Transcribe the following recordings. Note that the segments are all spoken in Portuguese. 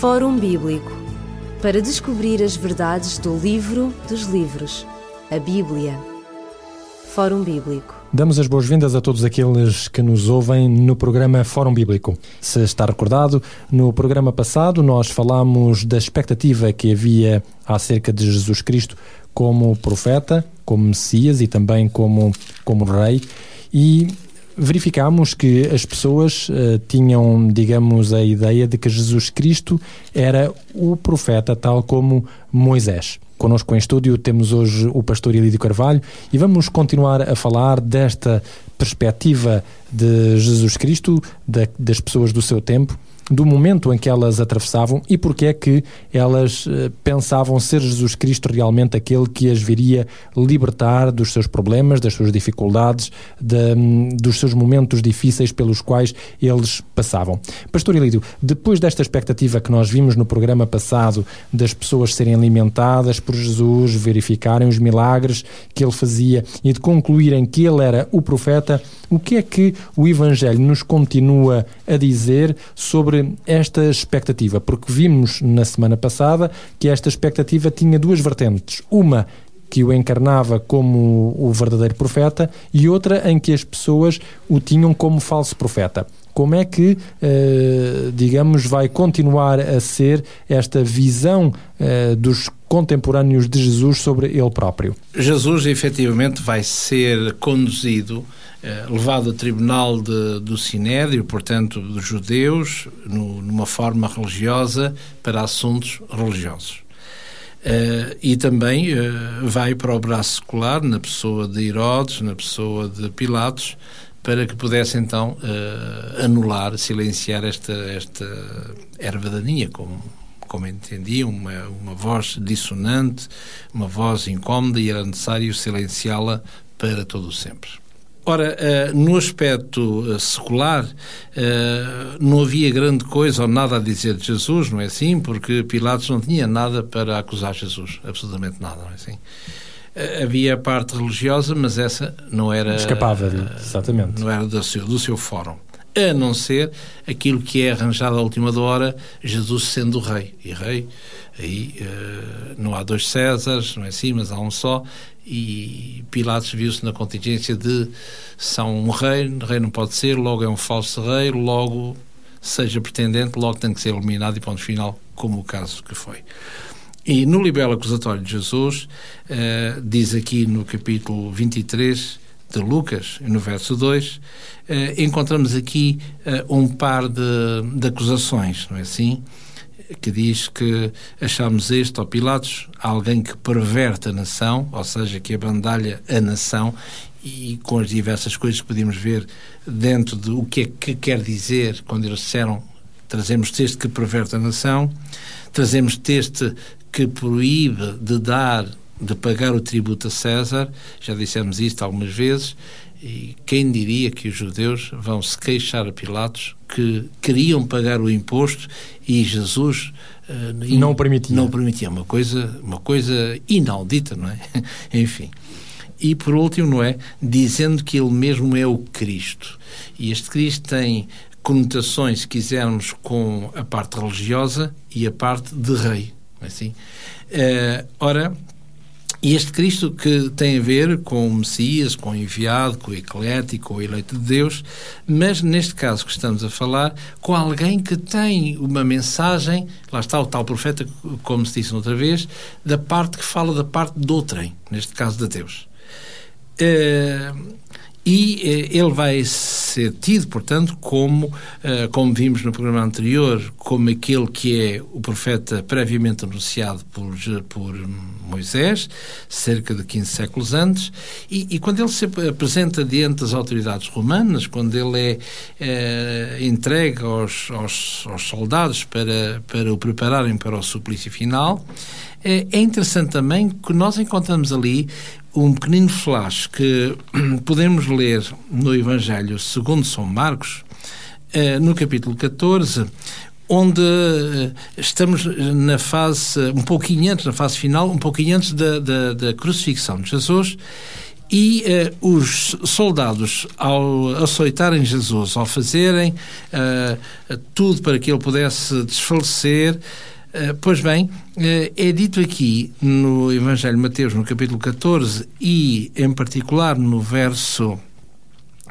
Fórum Bíblico para descobrir as verdades do livro dos livros, a Bíblia. Fórum Bíblico. Damos as boas-vindas a todos aqueles que nos ouvem no programa Fórum Bíblico. Se está recordado, no programa passado nós falámos da expectativa que havia acerca de Jesus Cristo como profeta, como Messias e também como, como Rei. E verificámos que as pessoas uh, tinham, digamos, a ideia de que Jesus Cristo era o profeta, tal como Moisés. Conosco em estúdio temos hoje o pastor Elídio Carvalho e vamos continuar a falar desta perspectiva de Jesus Cristo, da, das pessoas do seu tempo do momento em que elas atravessavam e porque é que elas eh, pensavam ser Jesus Cristo realmente aquele que as viria libertar dos seus problemas, das suas dificuldades, de, dos seus momentos difíceis pelos quais eles passavam. Pastor Elídio, depois desta expectativa que nós vimos no programa passado das pessoas serem alimentadas por Jesus, verificarem os milagres que ele fazia e de concluírem que ele era o profeta, o que é que o Evangelho nos continua a dizer sobre esta expectativa? Porque vimos na semana passada que esta expectativa tinha duas vertentes. Uma que o encarnava como o verdadeiro profeta e outra em que as pessoas o tinham como falso profeta. Como é que, eh, digamos, vai continuar a ser esta visão eh, dos contemporâneos de Jesus sobre ele próprio? Jesus, efetivamente, vai ser conduzido levado a tribunal de, do Sinédrio, portanto, dos judeus, no, numa forma religiosa, para assuntos religiosos. Uh, e também uh, vai para o braço secular, na pessoa de Herodes, na pessoa de Pilatos, para que pudesse então uh, anular, silenciar esta, esta erva daninha, como, como entendia, uma, uma voz dissonante, uma voz incómoda, e era necessário silenciá-la para todo o sempre. Ora, uh, no aspecto uh, secular, uh, não havia grande coisa ou nada a dizer de Jesus, não é assim? Porque Pilatos não tinha nada para acusar Jesus, absolutamente nada, não é assim? havia a parte religiosa, mas essa não era. Escapava, exatamente. Não era do seu, do seu fórum. A não ser aquilo que é arranjado à última hora, Jesus sendo rei. E rei, aí não há dois Césares, não é assim, mas há um só e Pilatos viu-se na contingência de são um rei, rei não pode ser, logo é um falso rei, logo seja pretendente, logo tem que ser eliminado e ponto final, como o caso que foi. E no libelo acusatório de Jesus, uh, diz aqui no capítulo 23 de Lucas, no verso 2, uh, eh, encontramos aqui uh, um par de, de acusações, não é assim? Que diz que achamos este, ó Pilatos, alguém que perverte a nação, ou seja, que abandalha a nação, e com as diversas coisas que podemos ver dentro de o que é que quer dizer quando eles disseram trazemos texto que perverte a nação, trazemos texto que proíbe de dar, de pagar o tributo a César, já dissemos isto algumas vezes, e quem diria que os judeus vão se queixar a Pilatos que queriam pagar o imposto e Jesus uh, não permitia. Não permitia uma coisa, uma coisa inaudita, não é? Enfim. E por último, não é, dizendo que ele mesmo é o Cristo. E este Cristo tem conotações, se quisermos, com a parte religiosa e a parte de rei, é assim? Uh, ora, e este Cristo que tem a ver com o Messias, com o enviado, com o eclético, com o eleito de Deus, mas neste caso que estamos a falar, com alguém que tem uma mensagem, lá está o tal profeta, como se disse outra vez, da parte que fala da parte do outrem, neste caso de Deus. Uh, e eh, ele vai ser tido, portanto, como, eh, como vimos no programa anterior, como aquele que é o profeta previamente anunciado por, por Moisés, cerca de 15 séculos antes, e, e quando ele se apresenta diante das autoridades romanas, quando ele é, é entregue aos, aos, aos soldados para, para o prepararem para o suplício final, é, é interessante também que nós encontramos ali um pequenino flash que podemos ler no Evangelho segundo São Marcos, eh, no capítulo 14, onde eh, estamos na fase, um pouquinho antes, na fase final, um pouquinho antes da, da, da crucifixão de Jesus, E uh, os soldados, ao açoitarem Jesus, ao fazerem uh, tudo para que ele pudesse desfalecer, pois bem, é dito aqui no Evangelho de Mateus, no capítulo 14, e em particular no verso,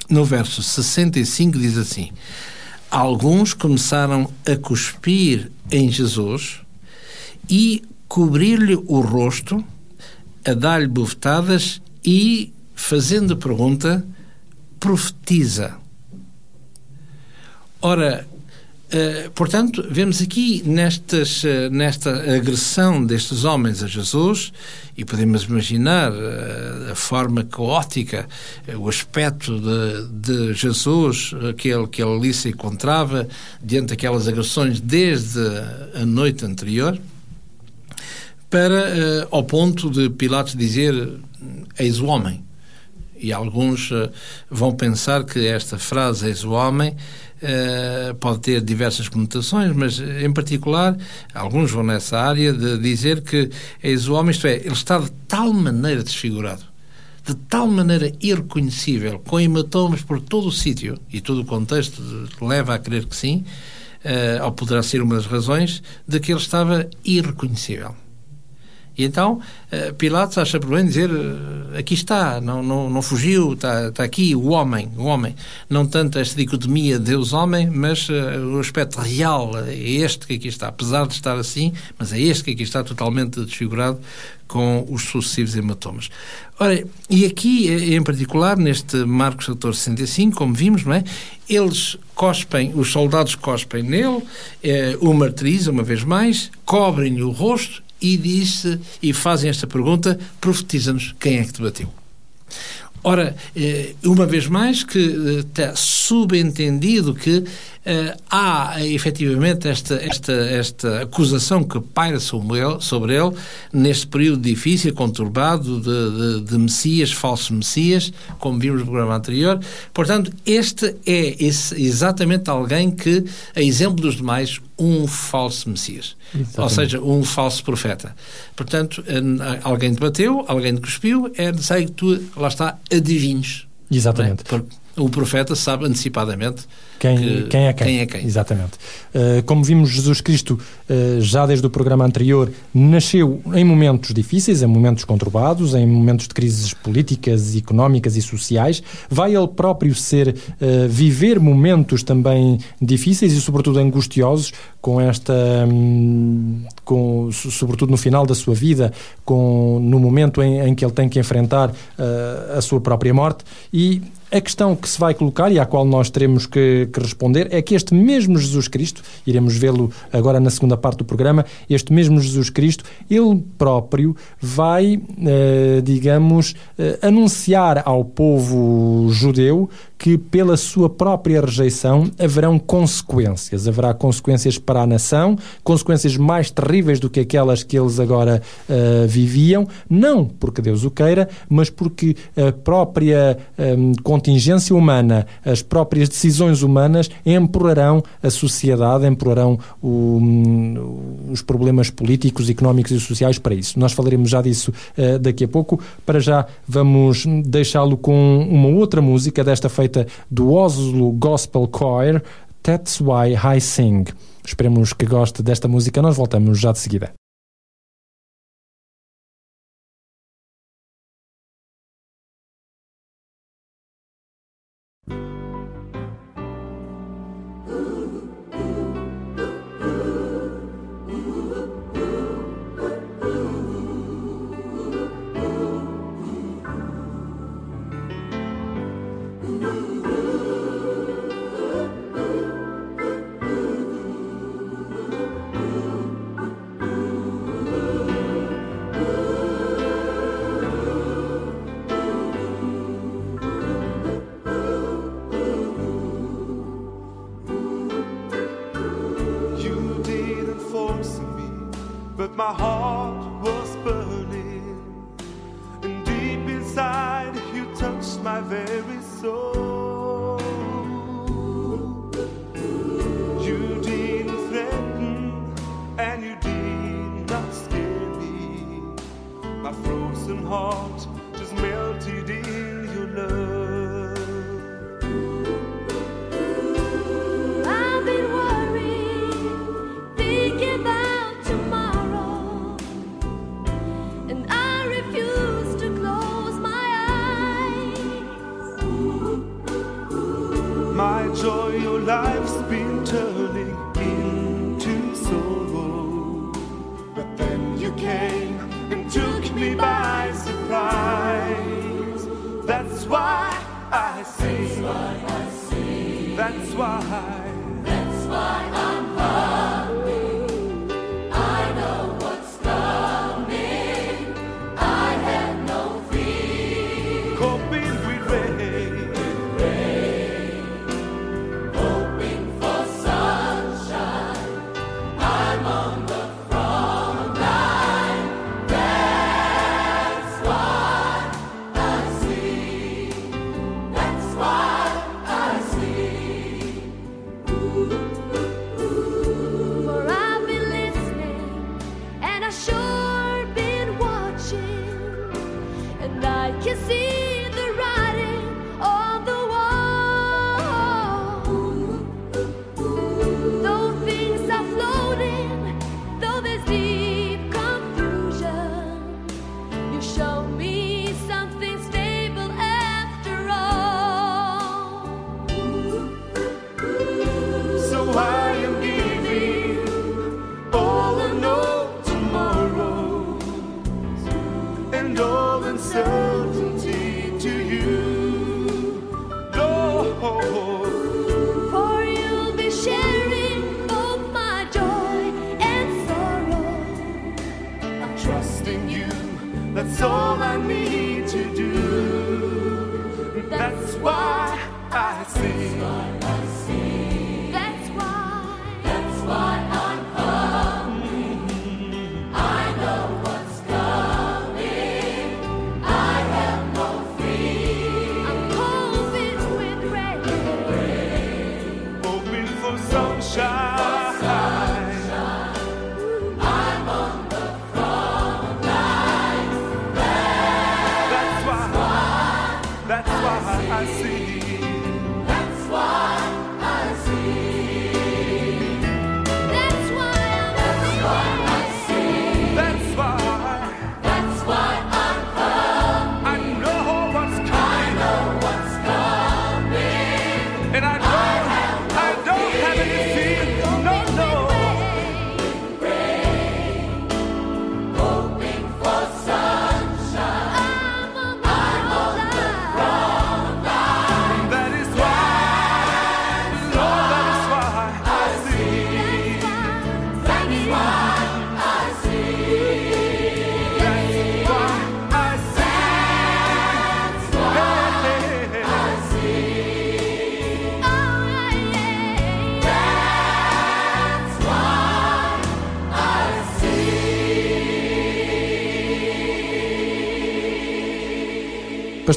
no verso 65, diz assim: Alguns começaram a cuspir em Jesus e cobrir-lhe o rosto, a dar-lhe bofetadas e, fazendo pergunta, profetiza. Ora, Uh, portanto, vemos aqui nestas, uh, nesta agressão destes homens a Jesus, e podemos imaginar uh, a forma caótica, o aspecto de, de, Jesus, aquele que ele ali se encontrava, diante daquelas agressões desde a noite anterior, para, ao ponto de Pilatos dizer: eis o homem. E alguns vão pensar que esta frase, eis o homem, uh, pode ter diversas conotações, mas em particular, alguns vão nessa área de dizer que eis o homem, isto é, ele está de tal maneira desfigurado, de tal maneira irreconhecível, com hematomas por todo o sítio, e todo o contexto leva a crer que sim, uh, ou poderá ser uma das razões, de que ele estava irreconhecível. E então eh, Pilatos acha por bem dizer eh, aqui está, não, não, não fugiu, está, está aqui o homem, o homem. Não tanto esta dicotomia Deus-homem, mas uh, o aspecto real é este que aqui está. Apesar de estar assim, mas é este que aqui está totalmente desfigurado com os sucessivos hematomas. Ora, e aqui em particular, neste Marcos 14, 65, como vimos, não é? Eles cospem, os soldados cospem nele, eh, o martirizam uma vez mais, cobrem-lhe o rosto e disse e fazem esta pergunta: profetiza-nos quem é que te bateu. Ora, eh, uma vez mais que está eh, subentendido que Uh, há efetivamente esta, esta, esta acusação que paira sobre ele, sobre ele neste período difícil, conturbado de, de, de, Messias, falso Messias, como vimos no programa anterior. Portanto, este é esse, exatamente alguém que, a exemplo dos demais, um falso Messias. Exatamente. Ou seja, um falso profeta. Portanto, alguém te bateu, alguém te cuspiu, é necessário que tu, lá está, adivinhes. Exatamente. É? O profeta sabe antecipadamente quem, que, quem, é quem. quem, é quem. Exatamente. Uh, como vimos, Jesus Cristo, uh, já desde o programa anterior, nasceu em momentos difíceis, em momentos conturbados, em momentos de crises políticas, económicas e sociais. Vai ele próprio ser, uh, viver momentos também difíceis e, sobretudo, angustiosos, com esta, um, com, sobretudo no final da sua vida, com, no momento em, em que ele tem que enfrentar a sua própria morte. E a questão que se vai colocar e à qual nós teremos que, que responder é que este mesmo Jesus Cristo, iremos vê-lo agora na segunda parte do programa, este mesmo Jesus Cristo, ele próprio vai, eh, digamos, eh, anunciar ao povo judeu que, pela sua própria rejeição, haverão consequências. Haverá consequências para a nação, consequências mais terríveis do que aquelas que eles agora uh, viviam, não porque Deus o queira, mas porque a própria um, contingência humana, as próprias decisões humanas empurrarão a sociedade, empurrarão o, um, os problemas políticos, económicos e sociais para isso. Nós falaremos já disso uh, daqui a pouco. Para já, vamos deixá-lo com uma outra música, desta feita feita do Oslo Gospel Choir, That's Why I Sing. Esperemos que goste desta música, nós voltamos já de seguida. joy your life's been turning into sorrow. But then you came and took me by surprise. That's why I sing. That's why I sing. That's why. That's why I sing.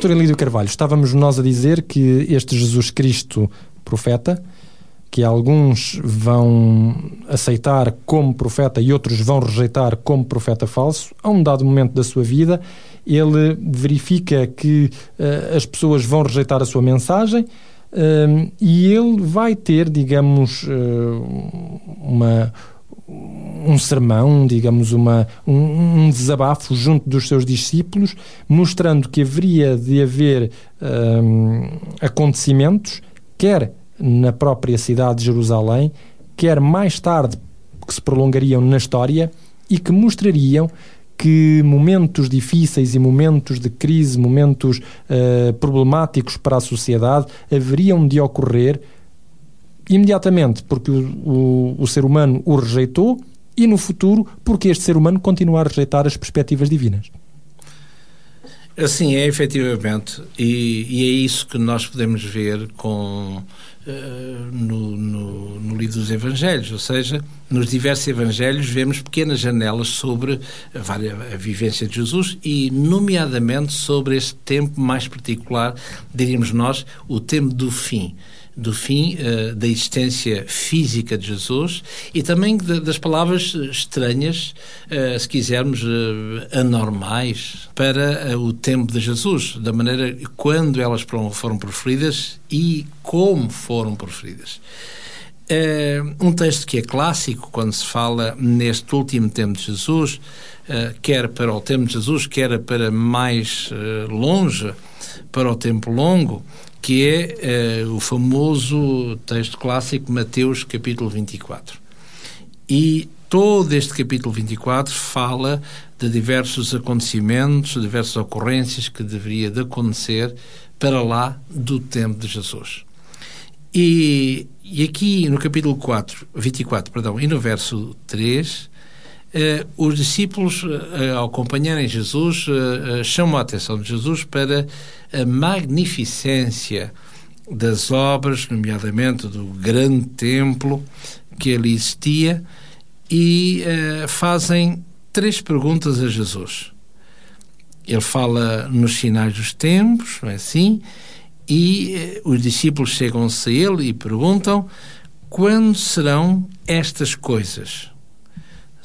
Pastor Elídio Carvalho, estávamos nós a dizer que este Jesus Cristo profeta, que alguns vão aceitar como profeta e outros vão rejeitar como profeta falso, a um dado momento da sua vida, ele verifica que eh, as pessoas vão rejeitar a sua mensagem eh, e ele vai ter, digamos, eh, uma, um sermão, digamos, uma, um, um desabafo junto dos seus discípulos, mostrando que haveria de haver hum, acontecimentos, quer na própria cidade de Jerusalém, quer mais tarde que se prolongariam na história e que mostrariam que momentos difíceis e momentos de crise, momentos eh, problemáticos para a sociedade haveriam de ocorrer imediatamente porque o, o, o ser humano o rejeitou e no futuro porque este ser humano continua a rejeitar as perspectivas divinas. Assim é, efetivamente, e, e é isso que nós podemos ver com, eh, no, no, no livro dos Evangelhos, ou seja, nos diversos Evangelhos vemos pequenas janelas sobre a, a vivência de Jesus e, nomeadamente, sobre este tempo mais particular, diríamos nós, o tempo do fim do fim eh, da existência física de Jesus e também da- das palavras estranhas, eh, se quisermos, eh, anormais para o tempo de Jesus, da maneira quando elas foram, foram proferidas e como foram proferidas. Um texto que é clássico quando se fala neste último tempo de Jesus, quer para o tempo de Jesus, quer para mais longe, para o tempo longo, que é eh, o famoso texto clássico Mateus capítulo 24. E todo este capítulo 24 fala de diversos acontecimentos, diversas ocorrências que deveria de acontecer para lá do tempo de Jesus. E, e aqui no capítulo 4, 24, perdão, e no verso 3, eh, os discípulos, eh, ao acompanharem Jesus, eh, eh, chamam a atenção de Jesus para a magnificência das obras, nomeadamente do grande templo que ali existia, e eh, fazem três perguntas a Jesus. Ele fala nos sinais dos tempos, não é assim? E eh, os discípulos chegam-se a ele e perguntam: quando serão estas coisas?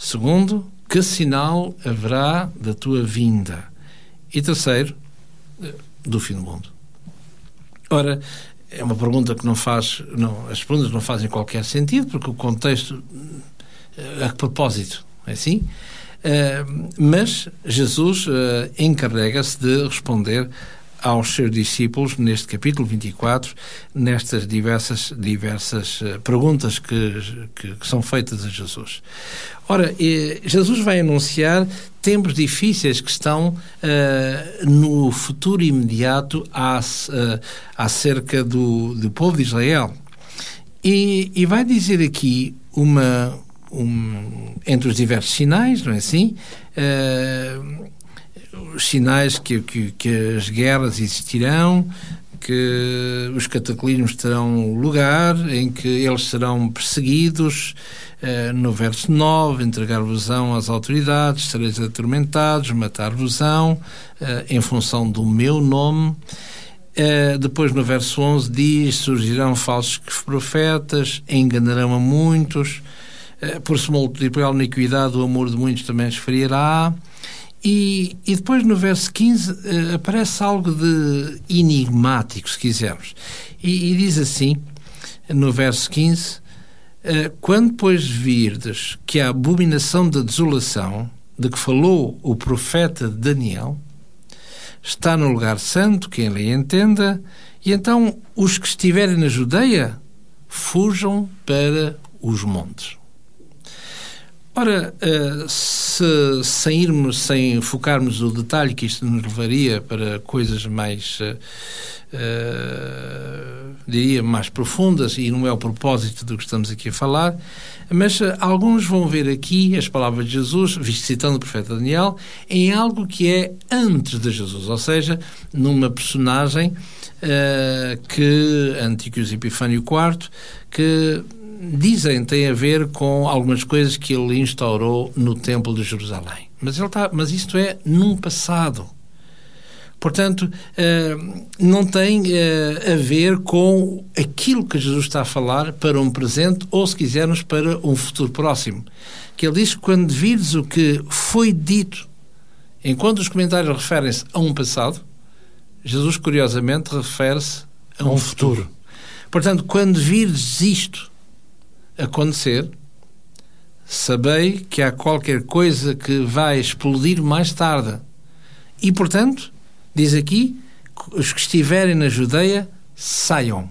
Segundo, que sinal haverá da tua vinda? E terceiro, do fim do mundo. Ora, é uma pergunta que não faz, não, as perguntas não fazem qualquer sentido, porque o contexto, eh, a propósito, é assim? Eh, mas Jesus eh, encarrega-se de responder aos seus discípulos neste capítulo 24, nestas diversas, diversas eh, perguntas que, que, que são feitas a Jesus. Ora, eh, Jesus vai anunciar tempos difíceis que estão eh, no futuro imediato às, eh, acerca do, do povo de Israel. E, e vai dizer aqui uma, um, entre os diversos sinais, não é assim? Eh, os sinais que, que, que as guerras existirão, que os cataclismos terão lugar, em que eles serão perseguidos. Eh, no verso 9, entregar-vos-ão às autoridades, sereis atormentados, matar-vos-ão, eh, em função do meu nome. Eh, depois, no verso 11, diz: surgirão falsos profetas, enganarão a muitos, por se multiplicar a iniquidade, o amor de muitos também esfriará. E, e depois, no verso 15, eh, aparece algo de enigmático, se quisermos. E, e diz assim, no verso 15: eh, Quando, pois, virdes que a abominação da desolação, de que falou o profeta Daniel, está no lugar santo, quem lhe entenda, e então os que estiverem na Judeia fujam para os montes. Ora, eh, se, sem irmos, sem focarmos o detalhe que isto nos levaria para coisas mais, eh, diria, mais profundas, e não é o propósito do que estamos aqui a falar, mas alguns vão ver aqui as palavras de Jesus, visto citando o profeta Daniel, em algo que é antes de Jesus, ou seja, numa personagem eh, que, Antíquios Epifânio IV, que dizem tem a ver com algumas coisas que ele instaurou no Templo de Jerusalém. Mas, ele está, mas isto é num passado. Portanto, eh, não tem eh, a ver com aquilo que Jesus está a falar para um presente ou, se quisermos, para um futuro próximo. Que ele diz que quando vires o que foi dito, enquanto os comentários referem-se a um passado, Jesus, curiosamente, refere-se a um, um futuro. futuro. Portanto, quando vires isto acontecer, sabei que há qualquer coisa que vai explodir mais tarde. E, portanto, diz aqui, os que estiverem na Judeia, saiam.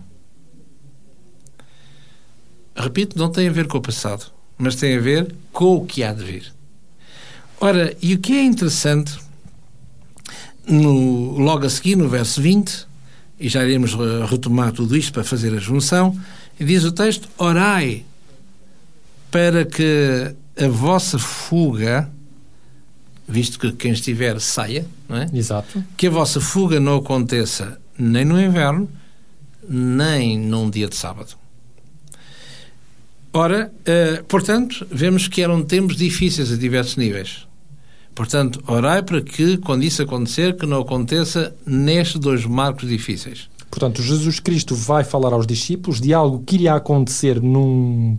Repito, não tem a ver com o passado, mas tem a ver com o que há de vir. Ora, e o que é interessante, no, logo a seguir, no verso 20, e já iremos retomar tudo isto para fazer a junção, diz o texto: Orai para que a vossa fuga, visto que quem estiver saia, não é? Exato. que a vossa fuga não aconteça nem no inverno, nem num dia de sábado. Ora, eh, portanto, vemos que eram tempos difíceis a diversos níveis. Portanto, orai para que, quando isso acontecer, que não aconteça nestes dois marcos difíceis. Portanto, Jesus Cristo vai falar aos discípulos de algo que iria acontecer num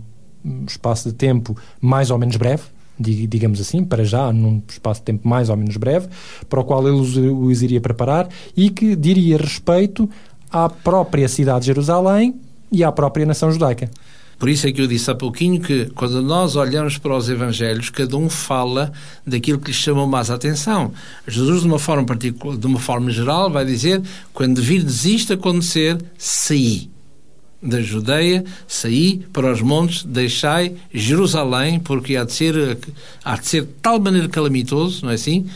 espaço de tempo mais ou menos breve, di- digamos assim, para já, num espaço de tempo mais ou menos breve, para o qual ele os, iria preparar e que diria respeito à própria cidade de Jerusalém e à própria nação judaica. Por isso é que eu disse há pouquinho que, quando nós olhamos para os Evangelhos, cada um fala daquilo que lhe chamou mais a atenção. Jesus, de uma forma particular, de uma forma geral, vai dizer: quando virdes isto acontecer, saí da Judeia, saí para os montes, deixai Jerusalém, porque há de ser, há de ser de tal maneira calamitoso, não é assim?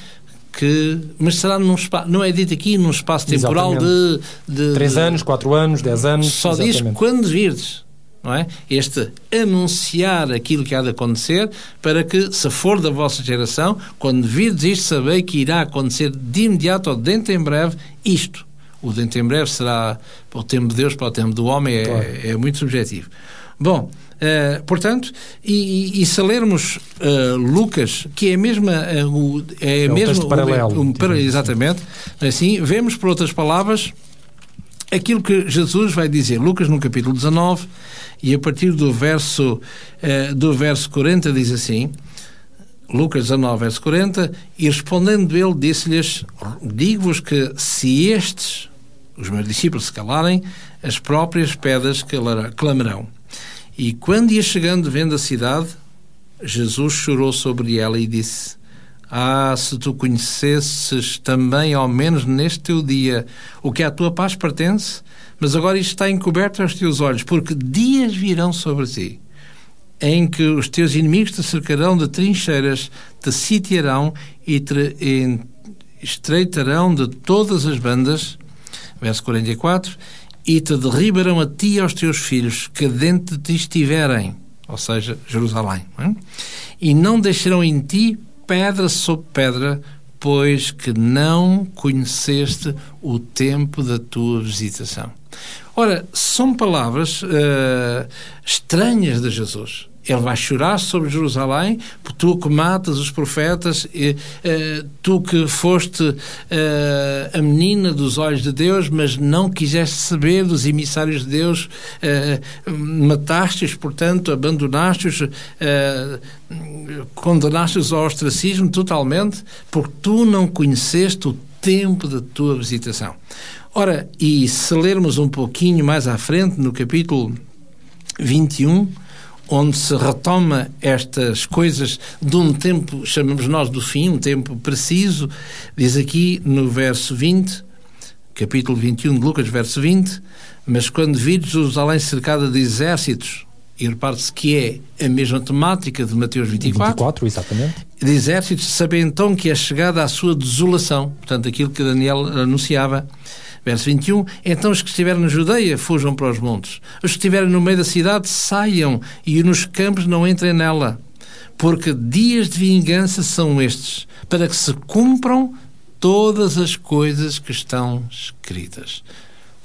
Que, mas será num espaço, não é dito aqui num espaço temporal de, de Três de- anos, quatro anos, dez anos. só diz exatamente. quando virdes. Não é? Este anunciar aquilo que há de acontecer para que, se for da vossa geração, quando virdes isto, sabei que irá acontecer de imediato ou dentro em breve isto. O dentro em breve será para o tempo de Deus, para o tempo do homem, é, Claro. é muito subjetivo. Bom, eh, portanto, e, e- se lermos eh, Lucas, que é a mesma, eh, o, é, um mesmo paralelo, um- digamos assim. exatamente, assim, vemos por outras palavras aquilo que Jesus vai dizer, Lucas no capítulo 19, e a partir do verso, do verso 40 diz assim, Lucas 19, verso 40, e respondendo ele, disse-lhes, digo-vos que se estes, os meus discípulos, se calarem, as próprias pedras clamarão. E quando ia chegando, vendo a cidade, Jesus chorou sobre ela e disse, ah, se tu conhecesses também, ao menos neste teu dia, o que à tua paz pertence, mas agora isto está encoberto aos teus olhos, porque dias virão sobre ti, em que os teus inimigos te cercarão de trincheiras, te sitiarão e te estreitarão de todas as bandas, verso 44, e te derribarão a ti e aos teus filhos, que dentro de ti estiverem, ou seja, Jerusalém, é? e não deixarão em ti pedra sobre pedra, pois que não conheceste o tempo da tua visitação. Ora, são palavras eh, estranhas de Jesus. Ele vai chorar sobre Jerusalém, tu que matas os profetas, e, eh, tu que foste eh, a menina dos olhos de Deus, mas não quiseste saber dos emissários de Deus, eh, mataste-os, portanto, abandonaste-os, condenaste-os ao ostracismo totalmente, porque tu não conheceste o tempo da tua visitação. Ora, e se lermos um pouquinho mais à frente, no capítulo 21, onde se retoma estas coisas de um tempo, chamamos nós do fim, um tempo preciso, diz aqui no verso 20, capítulo 21 de Lucas, verso 20, mas quando vides Jerusalém cercada de exércitos, e repare-se que é a mesma temática de Mateus 24, 24, exatamente. de exércitos, saber então que é chegada à sua desolação, portanto, aquilo que Daniel anunciava. Verso 21, então os que estiverem na Judeia fujam para os montes. Os que estiverem no meio da cidade saiam e nos campos não entrem nela. Porque dias de vingança são estes, para que se cumpram todas as coisas que estão escritas.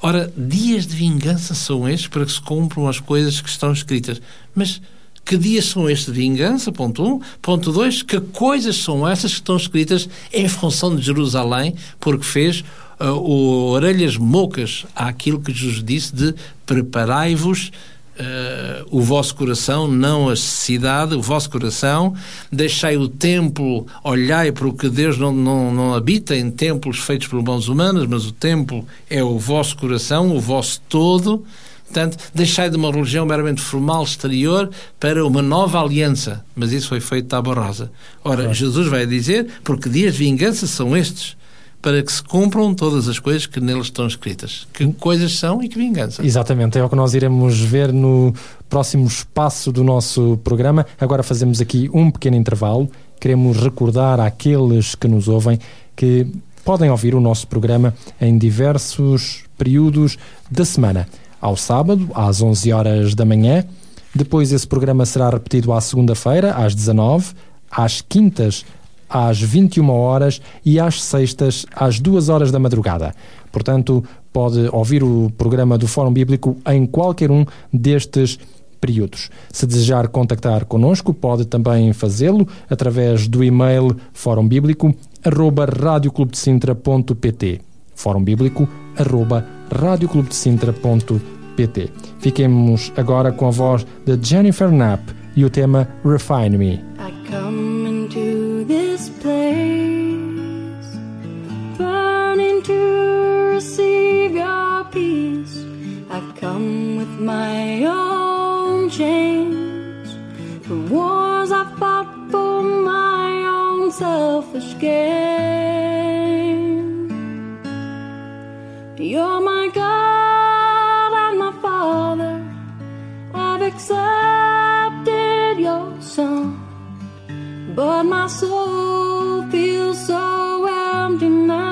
Ora, dias de vingança são estes para que se cumpram as coisas que estão escritas. Mas que dias são estes de vingança? Ponto 1. Um. Ponto 2. Que coisas são essas que estão escritas em função de Jerusalém, porque fez o orelhas mocas àquilo que Jesus disse de preparai-vos Uh, o vosso coração, não a cidade, o vosso coração, deixai o templo, olhai para o que Deus não, não, não habita em templos feitos por mãos humanas, mas o templo é o vosso coração, o vosso todo. Portanto, deixai de uma religião meramente formal exterior para uma nova aliança. Mas isso foi feito à borrosa. Ora, Jesus vai dizer, porque dias de vingança são estes para que se cumpram todas as coisas que neles estão escritas. Que coisas são e que vingança. Exatamente, é o que nós iremos ver no próximo espaço do nosso programa. Agora fazemos aqui um pequeno intervalo. Queremos recordar àqueles que nos ouvem que podem ouvir o nosso programa em diversos períodos da semana. Ao sábado, às 11 horas da manhã. Depois esse programa será repetido à segunda-feira, às 19 às quintas, às 21 horas e às sextas às 2 horas da madrugada. Portanto, pode ouvir o programa do Fórum Bíblico em qualquer um destes períodos. Se desejar contactar conosco, pode também fazê-lo através do e-mail fórumbíblico@radioclubdecintra.pt. Fórum Bíblico arroba radioclubdecintra.pt. Fiquemos agora com a voz de Jennifer Knapp e o tema Refine Me. This place, burning to receive your peace. I've come with my own chains, the wars I fought for my own selfish gain. You're my God and my Father. I've accepted your Son. But my soul feels so empty now.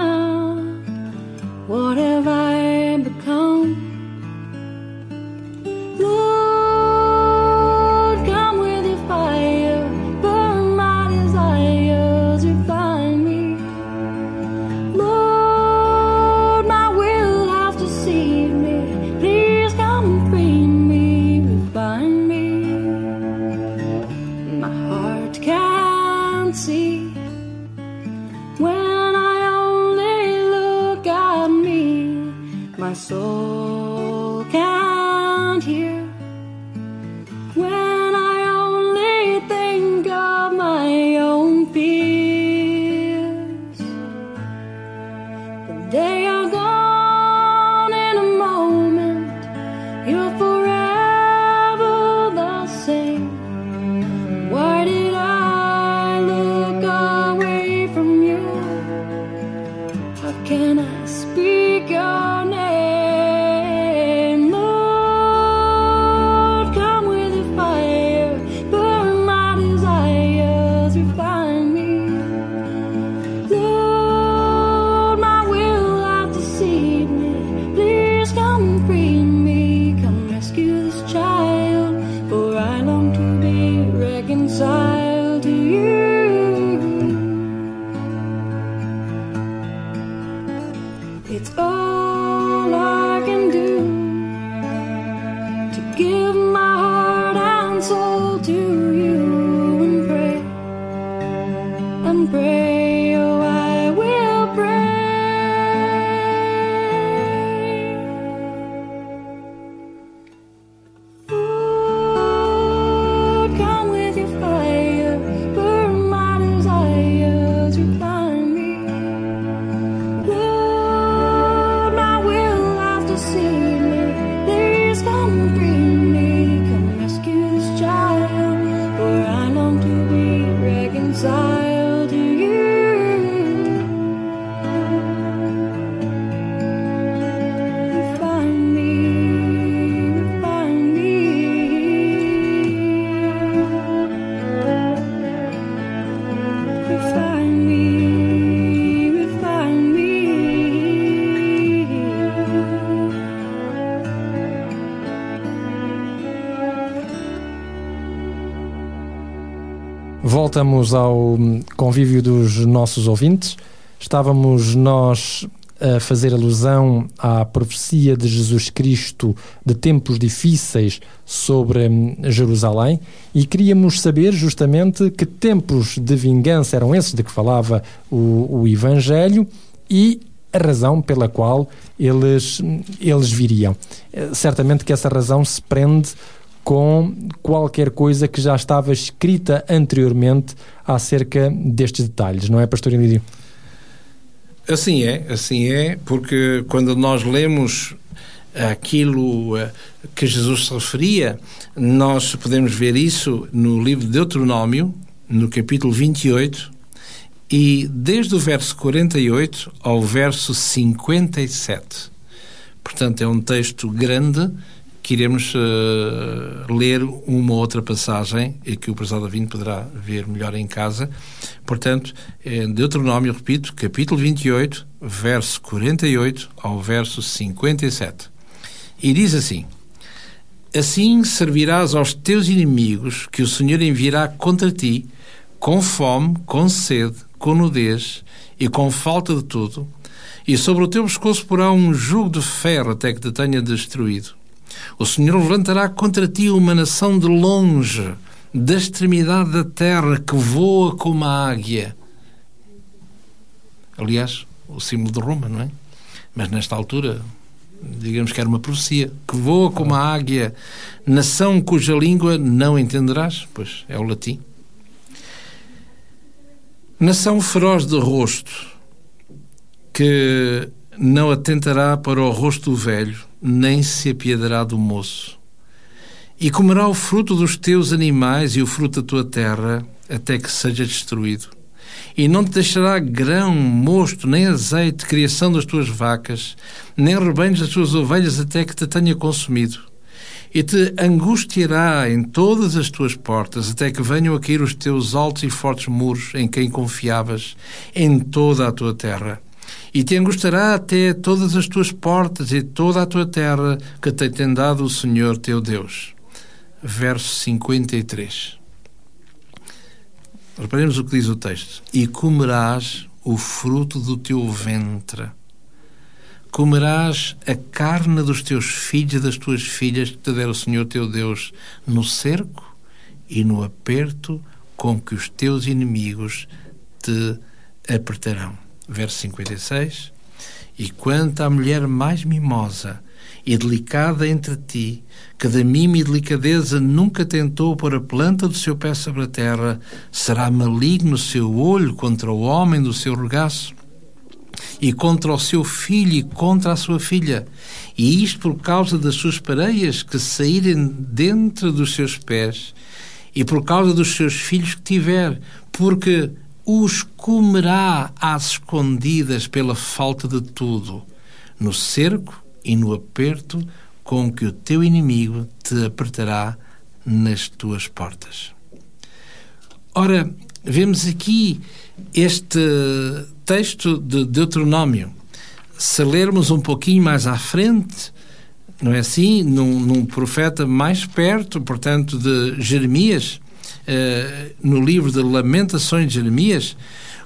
Voltamos ao convívio dos nossos ouvintes. Estávamos nós a fazer alusão à profecia de Jesus Cristo de tempos difíceis sobre hum, Jerusalém e queríamos saber justamente que tempos de vingança eram esses de que falava o, o Evangelho e a razão pela qual eles, eles viriam. Eh, Certamente que essa razão se prende com qualquer coisa que já estava escrita anteriormente acerca destes detalhes, não é, Pastor Elídio? Assim é, assim é, porque quando nós lemos aquilo eh, que Jesus se referia, nós podemos ver isso no livro de Deuteronômio, no capítulo 28, e desde o verso 48 ao verso 57. Portanto, é um texto grande que iremos uh, ler uma outra passagem e que o prezado David poderá ver melhor em casa. Portanto, em Deuteronômio, repito, capítulo 28, verso 48 ao verso 57. E diz assim: Assim servirás aos teus inimigos que o Senhor enviará contra ti, com fome, com sede, com nudez e com falta de tudo, e sobre o teu pescoço porá um jugo de ferro até que te tenha destruído. O Senhor levantará contra ti uma nação de longe, da extremidade da terra, que voa como a águia. Aliás, o símbolo de Roma, não é? Mas nesta altura, digamos que era uma profecia, que voa como a águia, nação cuja língua não entenderás, pois é o latim. Nação feroz de rosto, que não atentará para o rosto velho, nem se apiedará do moço. E comerá o fruto dos teus animais e o fruto da tua terra, até que seja destruído. E não te deixará grão, mosto, nem azeite, criação das tuas vacas, nem rebanhos das tuas ovelhas, até que te tenha consumido. E te angustiará em todas as tuas portas, até que venham a cair os teus altos e fortes muros, em quem confiavas, em toda a tua terra e te angustiará até todas as tuas portas e toda a tua terra que te tem dado o Senhor teu Deus. Verso 53. Reparemos o que diz o texto. E comerás o fruto do teu ventre. Comerás a carne dos teus filhos e das tuas filhas que te der o Senhor teu Deus no cerco e no aperto com que os teus inimigos te apertarão verso 56. E quanto à mulher mais mimosa e delicada entre ti, que da mima e delicadeza nunca tentou pôr a planta do seu pé sobre a terra, será maligno o seu olho contra o homem do seu regaço, e contra o seu filho e contra a sua filha, e isto por causa das suas pareias que saírem dentro dos seus pés, e por causa dos seus filhos que tiver, porque os comerá às escondidas pela falta de tudo, no cerco e no aperto com que o teu inimigo te apertará nas tuas portas. Ora, vemos aqui este texto de Deuteronômio. Se lermos um pouquinho mais à frente, não é assim? Num, num profeta mais perto, portanto, de Jeremias, eh, no livro de Lamentações de Jeremias,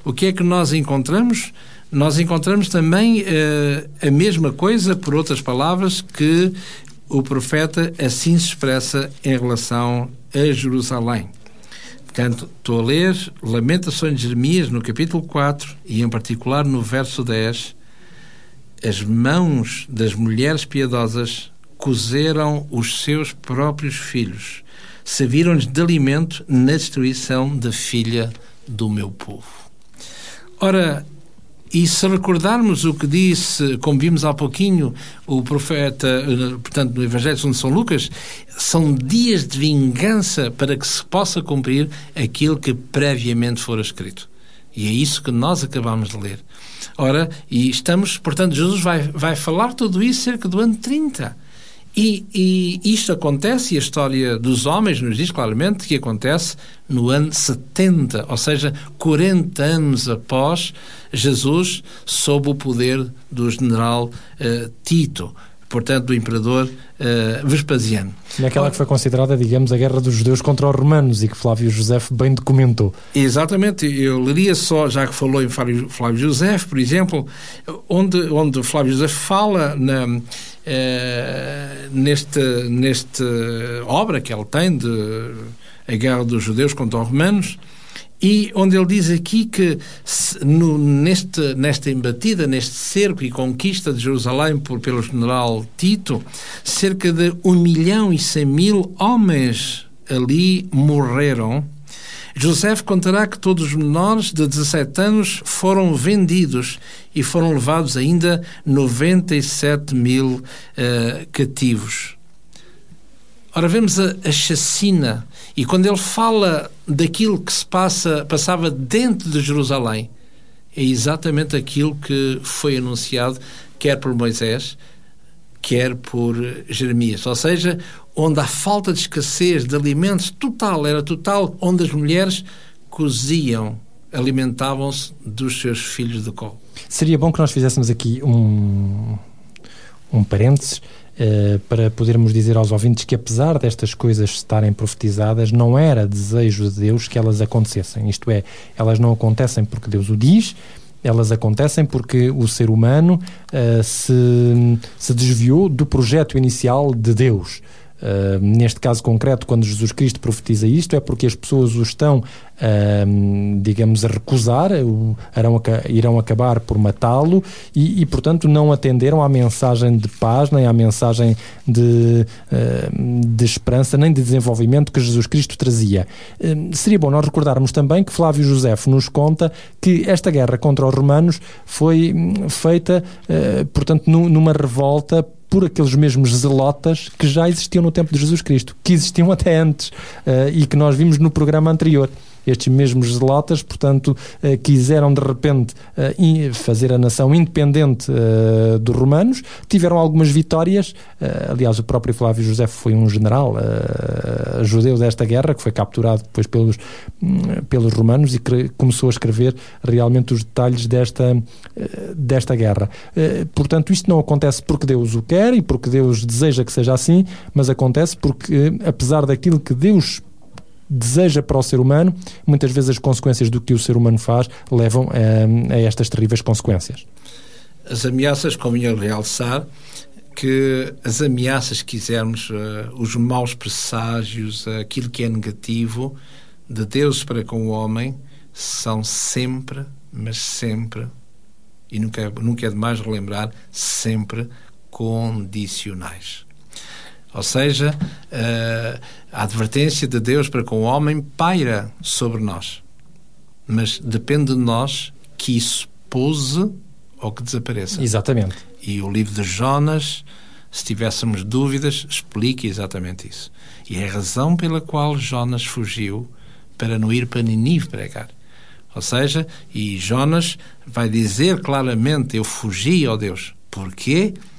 o que é que nós encontramos? Nós encontramos também uh, a mesma coisa, por outras palavras, que o profeta assim se expressa em relação a Jerusalém. Portanto, estou a ler Lamentações de Jeremias no capítulo 4 e, em particular, no verso 10. As mãos das mulheres piedosas cozeram os seus próprios filhos, serviram-lhes de alimento na destruição da filha do meu povo. Ora, e se recordarmos o que disse, como vimos há pouquinho, o profeta, eh, portanto, no Evangelho de São Lucas, são dias de vingança para que se possa cumprir aquilo que previamente fora escrito. E é isso que nós acabamos de ler. Ora, e estamos, portanto, Jesus vai, vai falar tudo isso cerca do ano 30. E, e, isto acontece, e a história dos homens nos diz claramente que acontece no ano 70, ou seja, 40 anos após Jesus, sob o poder do general uh, Tito. portanto, do imperador eh, Vespasiano. Naquela que foi considerada, digamos, a guerra dos judeus contra os romanos e que Flávio José bem documentou. Exatamente, eu leria só, já que falou em Flávio, Flávio José, por exemplo, onde, onde Flávio José fala na, eh, neste, neste obra que ele tem de A Guerra dos Judeus contra os Romanos, e onde ele diz aqui que no, neste, nesta embatida, neste cerco e conquista de Jerusalém por, pelo general Tito, cerca de um milhão e cem mil homens ali morreram. José contará que todos os menores de 17 anos foram vendidos e foram levados ainda 97 mil uh, cativos. Ora, vemos a, a chacina e quando ele fala daquilo que se passa, passava dentro de Jerusalém, é exatamente aquilo que foi anunciado, quer por Moisés, quer por Jeremias. Ou seja, onde a falta de escassez de alimentos total, era total, onde as mulheres coziam, alimentavam-se dos seus filhos de colo. Seria bom que nós fizéssemos aqui um, um parênteses Uh, para podermos dizer aos ouvintes que, apesar destas coisas estarem profetizadas, não era desejo de Deus que elas acontecessem. Isto é, elas não acontecem porque Deus o diz, elas acontecem porque o ser humano uh, se, se desviou do projeto inicial de Deus. Uh, neste caso concreto, quando Jesus Cristo profetiza isto, é porque as pessoas o estão, uh, digamos, a recusar, irão, irão acabar por matá-lo e, e, portanto, não atenderam à mensagem de paz, nem à mensagem de, uh, de esperança, nem de desenvolvimento que Jesus Cristo trazia. seria bom nós recordarmos também que Flávio José nos conta que esta guerra contra os romanos foi hum, feita, portanto, numa revolta por aqueles mesmos zelotas que já existiam no tempo de Jesus Cristo, que existiam até antes uh, e que nós vimos no programa anterior estes mesmos zelotas, portanto, eh, quiseram de repente eh, fazer a nação independente eh, dos romanos, tiveram algumas vitórias, aliás, o próprio Flávio José foi um general judeu desta guerra, que foi capturado depois pelos, hum, pelos romanos e começou a escrever realmente os detalhes desta, desta guerra. Portanto, isto não acontece porque Deus o quer e porque Deus deseja que seja assim, mas acontece porque, apesar daquilo que Deus deseja para o ser humano, muitas vezes as consequências do que o ser humano faz levam a, eh, a estas terríveis consequências. As ameaças, convinha realçar que as ameaças, quisermos, uh, os maus presságios, aquilo que é negativo de Deus para com o homem, são sempre, mas sempre, e nunca, nunca é demais relembrar, sempre condicionais. Ou seja, uh, a advertência de Deus para com o homem paira sobre nós. Mas depende de nós que isso pouse ou que desapareça. Exatamente. E o livro de Jonas, se tivéssemos dúvidas, explica exatamente isso. E é a razão pela qual Jonas fugiu para não ir para Ninive pregar. Ou seja, e Jonas vai dizer claramente: Eu fugi, ó Deus. Porquê? porque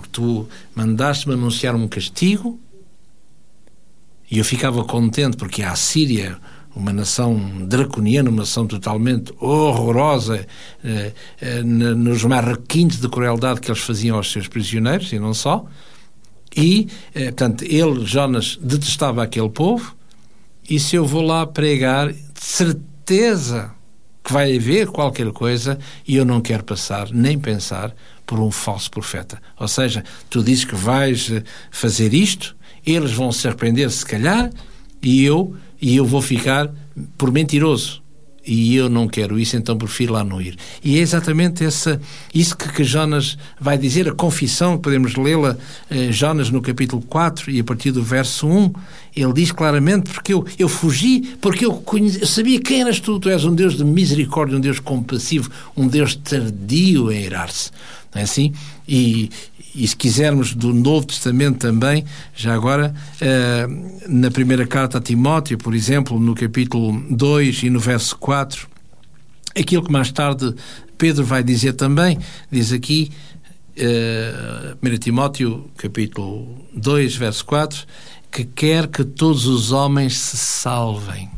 tu mandaste-me anunciar um castigo e eu ficava contente porque a Síria, uma nação draconiana, uma nação totalmente horrorosa, eh, eh, nos mais requintes de crueldade que eles faziam aos seus prisioneiros, e não só. E, eh, portanto, ele, Jonas, detestava aquele povo, e se eu vou lá pregar, de certeza que vai haver qualquer coisa, e eu não quero passar, nem pensar, por um falso profeta. Ou seja, tu dizes que vais eh, fazer isto, eles vão se arrepender se calhar, e eu, e eu vou ficar por mentiroso. E eu não quero isso, então prefiro lá não ir. E é exatamente essa, isso que, que Jonas vai dizer, a confissão, podemos lê-la, eh, Jonas no capítulo 4 e a partir do verso 1, ele diz claramente, porque eu, eu fugi, porque eu, conheci, eu sabia quem eras tu, tu és um Deus de misericórdia, um Deus compassivo, um Deus tardio a irar-se. Não é assim? E, e se quisermos do Novo Testamento também, já agora, uh, na primeira carta a Timóteo, por exemplo, no capítulo 2 e no verso 4, aquilo que mais tarde Pedro vai dizer também, diz aqui, uh, 1 Timóteo, capítulo 2, verso 4, que quer que todos os homens se salvem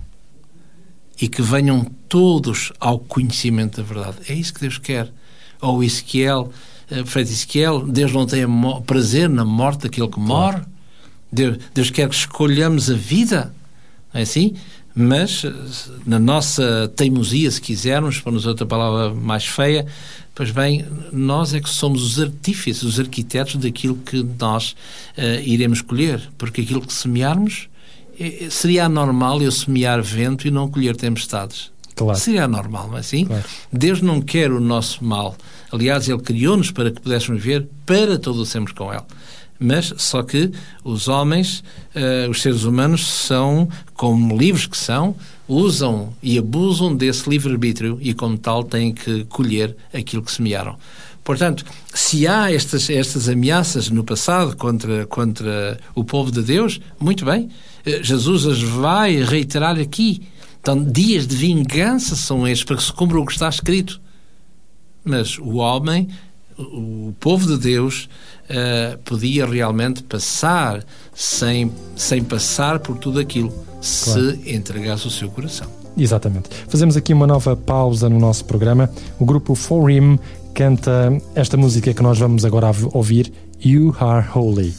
e que venham todos ao conhecimento da verdade. É isso que Deus quer ou Ezequiel, eh, profeta Ezequiel, Deus não tem prazer na morte daquele que morre. Deus, Deus quer que escolhamos a vida. Não é assim? Mas, na nossa teimosia, se quisermos, para nos outra palavra mais feia, pois bem, nós é que somos os artífices, os arquitetos daquilo que nós eh, iremos colher. Porque aquilo que semearmos, eh, seria anormal eu semear vento e não colher tempestades. Claro. Seria anormal, não é assim? Claro. Deus não quer o nosso mal. Aliás, Ele criou-nos para que pudéssemos ver para todo sempre com Ele. Mas só que os homens, eh, os seres humanos, são, como livres que são, usam e abusam desse livre-arbítrio e, como tal, têm que colher aquilo que semearam. Portanto, se há estas, estas ameaças no passado contra, contra o povo de Deus, muito bem, eh, Jesus as vai reiterar aqui. Então, dias de vingança são estes para que se cumpra o que está escrito. Mas o homem, o povo de Deus, eh, podia realmente passar sem, sem passar por tudo aquilo, se entregasse o seu coração. Exatamente. Fazemos aqui uma nova pausa no nosso programa. O grupo For Him canta esta música que nós vamos agora ouvir, You Are Holy.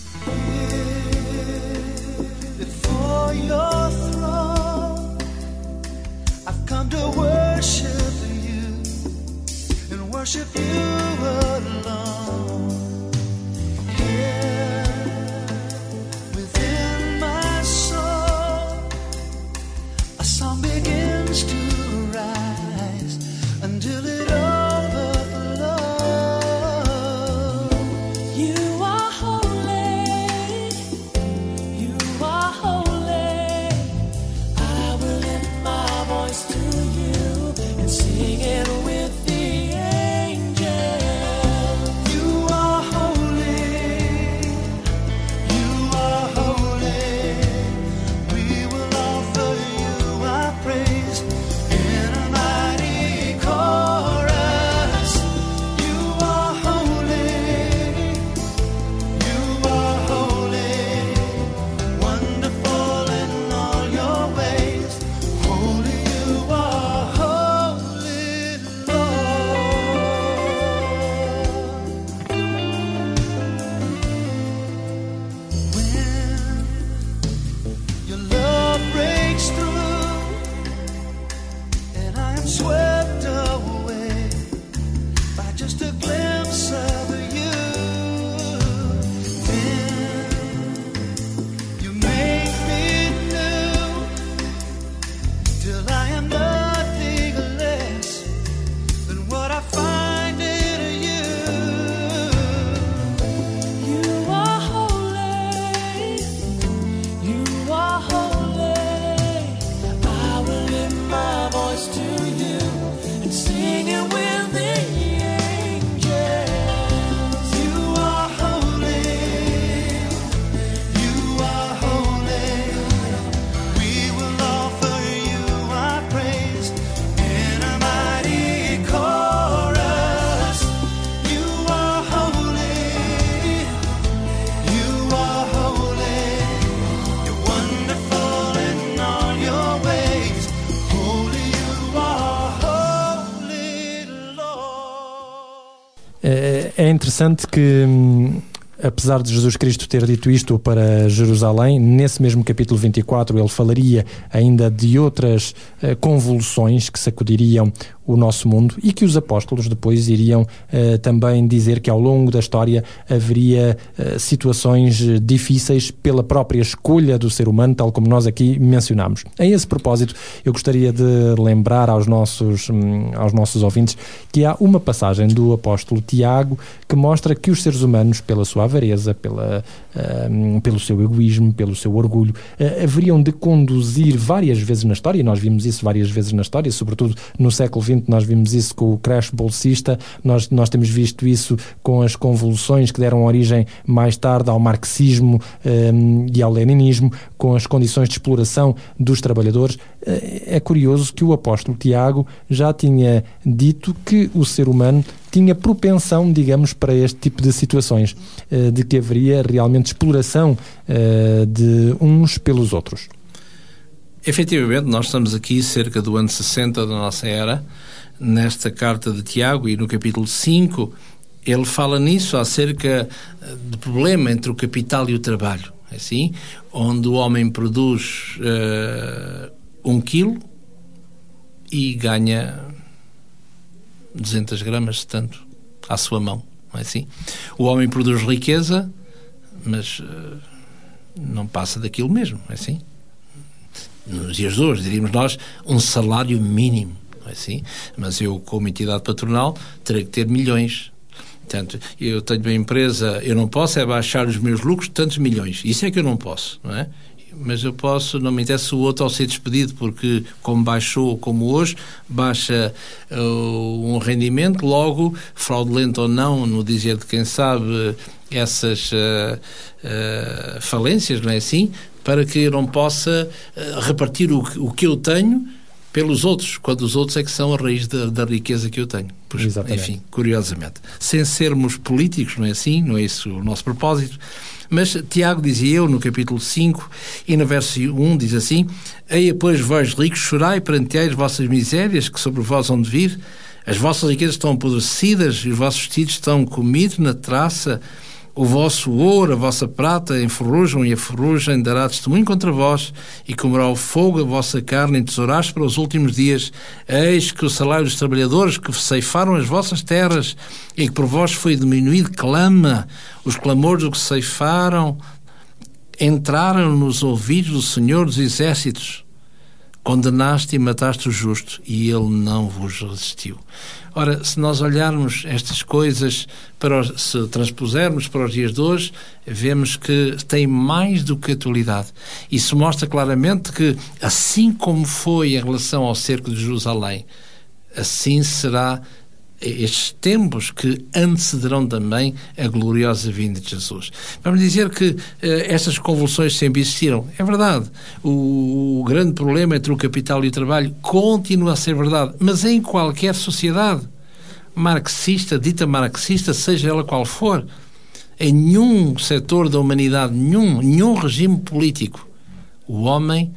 Interessante que, hum, apesar de Jesus Cristo ter dito isto para Jerusalém, nesse mesmo capítulo 24 ele falaria ainda de outras eh, convulsões que sacudiriam o nosso mundo e que os apóstolos depois iriam eh, também dizer que ao longo da história haveria eh, situações difíceis pela própria escolha do ser humano, tal como nós aqui mencionamos. A esse propósito, eu gostaria de lembrar aos nossos, hum, aos nossos ouvintes que há uma passagem do apóstolo Tiago que mostra que os seres humanos, pela sua avareza, pela, hum, pelo seu egoísmo, pelo seu orgulho, eh, haveriam de conduzir várias vezes na história, e nós vimos isso várias vezes na história, sobretudo no século XX nós vimos isso com o crash bolsista, nós, nós temos visto isso com as convulsões que deram origem mais tarde ao marxismo hum, e ao leninismo, com as condições de exploração dos trabalhadores. Eh, É curioso que o apóstolo Tiago já tinha dito que o ser humano tinha propensão, digamos, para este tipo de situações, eh, de que haveria realmente exploração eh, de uns pelos outros. Efetivamente, nós estamos aqui cerca do ano 60 da nossa era, nesta carta de Tiago e no capítulo 5, ele fala nisso acerca eh, do problema entre o capital e o trabalho, assim, onde o homem produz eh, um quilo e ganha 200 gramas de tanto à sua mão, não é assim? O homem produz riqueza, mas eh, não passa daquilo mesmo, não é assim? Nos dias de hoje, diríamos nós, um salário mínimo, não é assim? Mas eu, como entidade patronal, terei que ter milhões. Portanto, eu tenho uma empresa, eu não posso é baixar os meus lucros de tantos milhões. Isso é que eu não posso, não é? Mas eu posso, não me interessa o outro ao ser despedido, porque como baixou, como hoje, baixa uh, um rendimento, logo, fraudulento ou não, no dizer de quem sabe, essas uh, uh, falências, não é assim? Para que eu não possa repartir o, o que eu tenho pelos outros, quando os outros é que são a raiz da, da riqueza que eu tenho. Pois, Exatamente. enfim, curiosamente. Sem sermos políticos, não é assim? Não é isso o nosso propósito. Mas Tiago dizia eu, no capítulo 5, e no verso 1, diz assim: Eia, pois, vós ricos, chorai perante as vossas misérias, que sobre vós hão de vir. As vossas riquezas estão apodrecidas e os vossos vestidos estão comidos na traça. O vosso ouro, a vossa prata enferrujam e a ferrugem dará testemunho contra vós e comerá o fogo a vossa carne entesouraste para os últimos dias. Eis que o salário dos trabalhadores que ceifaram as vossas terras e que por vós foi diminuído clama. Os clamores do que ceifaram entraram nos ouvidos do Senhor dos Exércitos. Condenaste e mataste o justo, e ele não vos resistiu. Ora, se nós olharmos estas coisas, para os- se transpusermos para os dias de hoje, vemos que tem mais do que atualidade. Isso mostra claramente que, assim como foi em relação ao cerco de Jerusalém, assim será estes tempos que antecederão também a gloriosa vinda de Jesus. Vamos dizer que eh, estas convulsões sempre existiram. É verdade. O, o grande problema entre o capital e o trabalho continua a ser verdade. Mas em qualquer sociedade marxista, dita marxista, seja ela qual for, em nenhum setor da humanidade, nenhum, nenhum regime político, o homem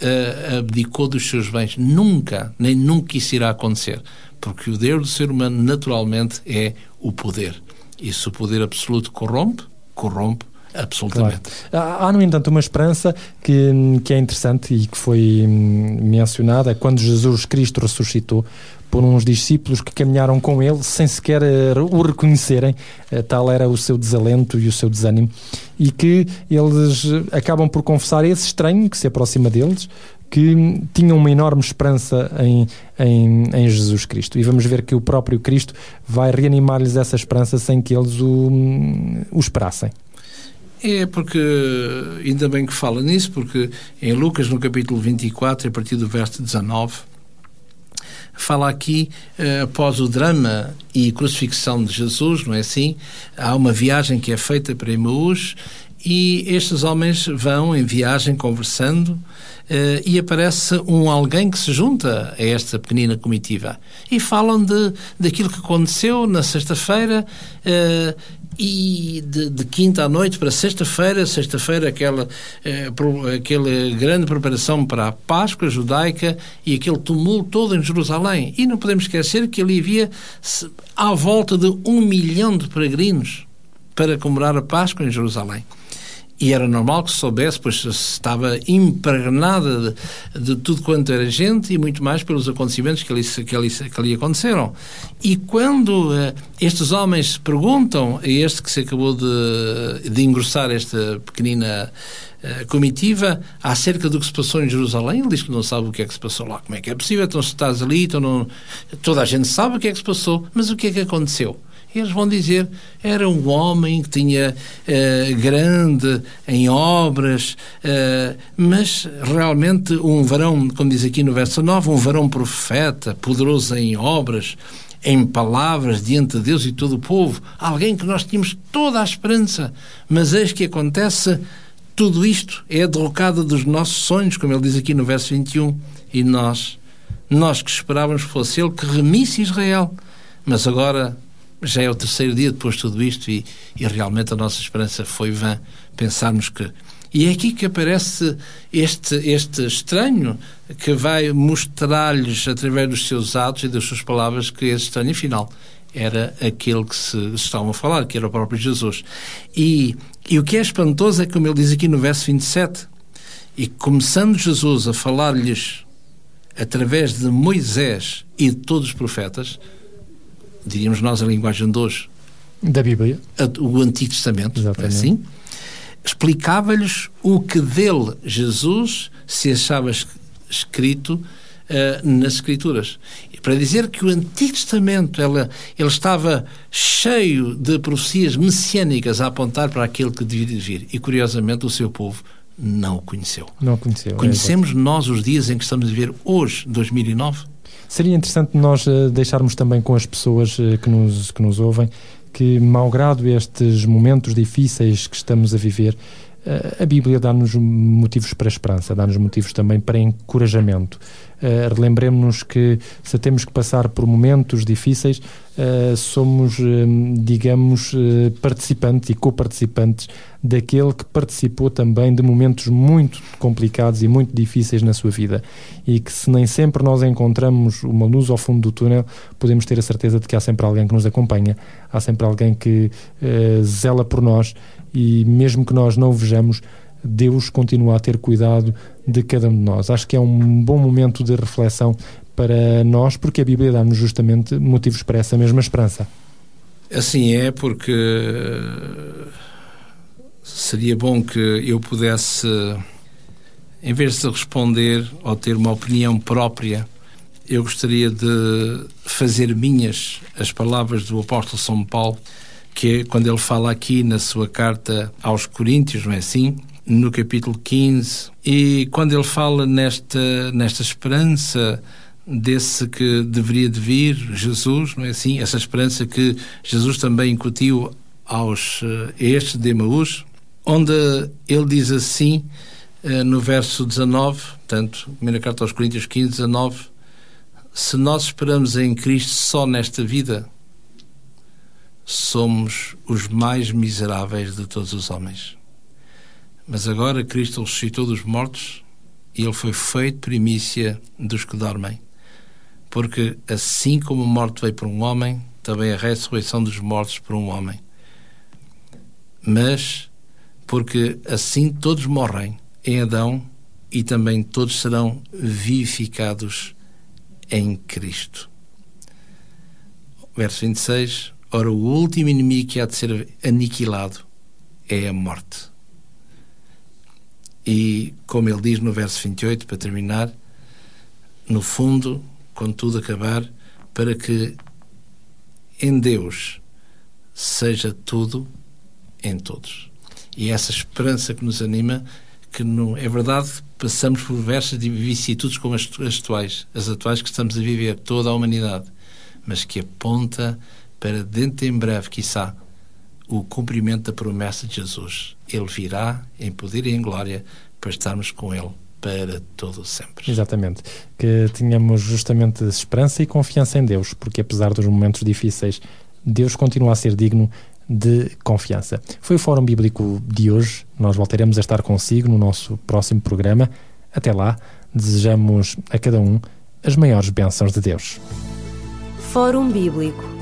eh, abdicou dos seus bens. Nunca, nem nunca isso irá acontecer. Porque o Deus do ser humano, naturalmente, é o poder. E se o poder absoluto corrompe, corrompe Claro. absolutamente. Há, há, no entanto, uma esperança que, que é interessante e que foi hum, mencionada quando Jesus Cristo ressuscitou por uns discípulos que caminharam com ele sem sequer eh, o reconhecerem, eh, tal era o seu desalento e o seu desânimo, e que eles eh, acabam por confessar esse estranho que se aproxima deles, que tinham uma enorme esperança em, em, em Jesus Cristo. E vamos ver que o próprio Cristo vai reanimar-lhes essa esperança sem que eles o, o esperassem. É porque, ainda bem que fala nisso, porque em Lucas, no capítulo 24, a partir do verso 19, fala aqui, eh, após o drama e crucifixão de Jesus, não é assim? Há uma viagem que é feita para Emaús e estes homens vão em viagem conversando eh, e aparece um alguém que se junta a esta pequenina comitiva e falam de daquilo que aconteceu na sexta-feira eh, e de, de quinta à noite para sexta-feira, sexta-feira aquela, eh, aquela grande preparação para a Páscoa judaica e aquele tumulto todo em Jerusalém. E não podemos esquecer que ali havia à volta de um milhão de peregrinos para comemorar a Páscoa em Jerusalém. E era normal que se soubesse, pois estava impregnada de, de tudo quanto era gente e muito mais pelos acontecimentos que ali, que ali, que ali aconteceram. E quando eh, estes homens perguntam a este que se acabou de, de engrossar esta pequenina eh, comitiva acerca do que se passou em Jerusalém, ele diz que não sabe o que é que se passou lá. Como é que é possível? Então, se estás ali, então não... toda a gente sabe o que é que se passou, mas o que é que aconteceu? Eles vão dizer era um homem que tinha eh, grande em obras, eh, mas realmente um varão, como diz aqui no verso 9, um varão profeta, poderoso em obras, em palavras diante de Deus e todo o povo, alguém que nós tínhamos toda a esperança, mas eis que acontece tudo isto é a derrocada dos nossos sonhos, como ele diz aqui no verso 21, e nós, nós que esperávamos fosse ele que remisse Israel, mas agora já é o terceiro dia depois de tudo isto e, e realmente a nossa esperança foi vã pensarmos que e é aqui que aparece este, este estranho que vai mostrar-lhes através dos seus atos e das suas palavras que esse estranho, afinal, era aquele que se estavam a falar, que era o próprio Jesus. E, e o que é espantoso é como ele diz aqui no verso 27, e começando Jesus a falar-lhes através de Moisés e de todos os profetas, diríamos nós a linguagem de hoje, Da Bíblia. o Antigo Testamento, Exatamente. assim, explicava-lhes o que dele, Jesus, se achava es- escrito eh, nas Escrituras. Para dizer que o Antigo Testamento ela, ele estava cheio de profecias messiânicas a apontar para aquele que devia vir. E, curiosamente, o seu povo não o conheceu. Não conheceu. é Conhecemos nós os dias em que estamos a viver hoje, 2009? Seria interessante nós eh, deixarmos também com as pessoas eh, que nos, que nos ouvem que, malgrado estes momentos difíceis que estamos a viver, eh, a Bíblia dá-nos motivos para esperança, dá-nos motivos também para encorajamento. Eh, Relembremos-nos que se temos que passar por momentos difíceis, eh, somos, eh, digamos, eh, participantes e coparticipantes daquele que participou também de momentos muito complicados e muito difíceis na sua vida. E que se nem sempre nós encontramos uma luz ao fundo do túnel, podemos ter a certeza de que há sempre alguém que nos acompanha, há sempre alguém que zela por nós e mesmo que nós não o vejamos, Deus continua a ter cuidado de cada um de nós. Acho que é um bom momento de reflexão para nós, porque a Bíblia dá-nos justamente motivos para essa mesma esperança. Assim é, porque seria bom que eu pudesse, em vez de responder ou ter uma opinião própria, eu gostaria de fazer minhas as palavras do apóstolo São Paulo, que é quando ele fala aqui na sua carta aos Coríntios, não é assim? No capítulo 15, e quando ele fala nesta, nesta esperança desse que deveria de vir, Jesus, não é assim? Essa esperança que Jesus também incutiu aos eh, estes de Emaús, onde ele diz assim, eh, no verso 19, portanto, primeira carta aos Coríntios 15, 19, se nós esperamos em Cristo só nesta vida, somos os mais miseráveis de todos os homens. Mas agora Cristo ressuscitou dos mortos e ele foi feito primícia dos que dormem. Porque assim como a morte veio por um homem, também a ressurreição dos mortos por um homem. Mas porque assim todos morrem em Adão e também todos serão vivificados em Cristo. Verso 26. Ora, o último inimigo que há de ser aniquilado é a morte. E, como ele diz no verso 28, para terminar, no fundo, quando tudo acabar, para que em Deus seja tudo em todos. E essa esperança que nos anima, que não, é verdade, passamos por diversas vicissitudes como as, as atuais, as atuais que estamos a viver, toda a humanidade, mas que aponta para dentro em breve, quiçá, o cumprimento da promessa de Jesus. Ele virá em poder e em glória para estarmos com Ele para todo sempre. Exatamente. Que tenhamos justamente esperança e confiança em Deus, porque apesar dos momentos difíceis, Deus continua a ser digno de confiança. Foi o Fórum Bíblico de hoje. Nós voltaremos a estar consigo no nosso próximo programa. Até lá, desejamos a cada um as maiores bênçãos de Deus. Fórum Bíblico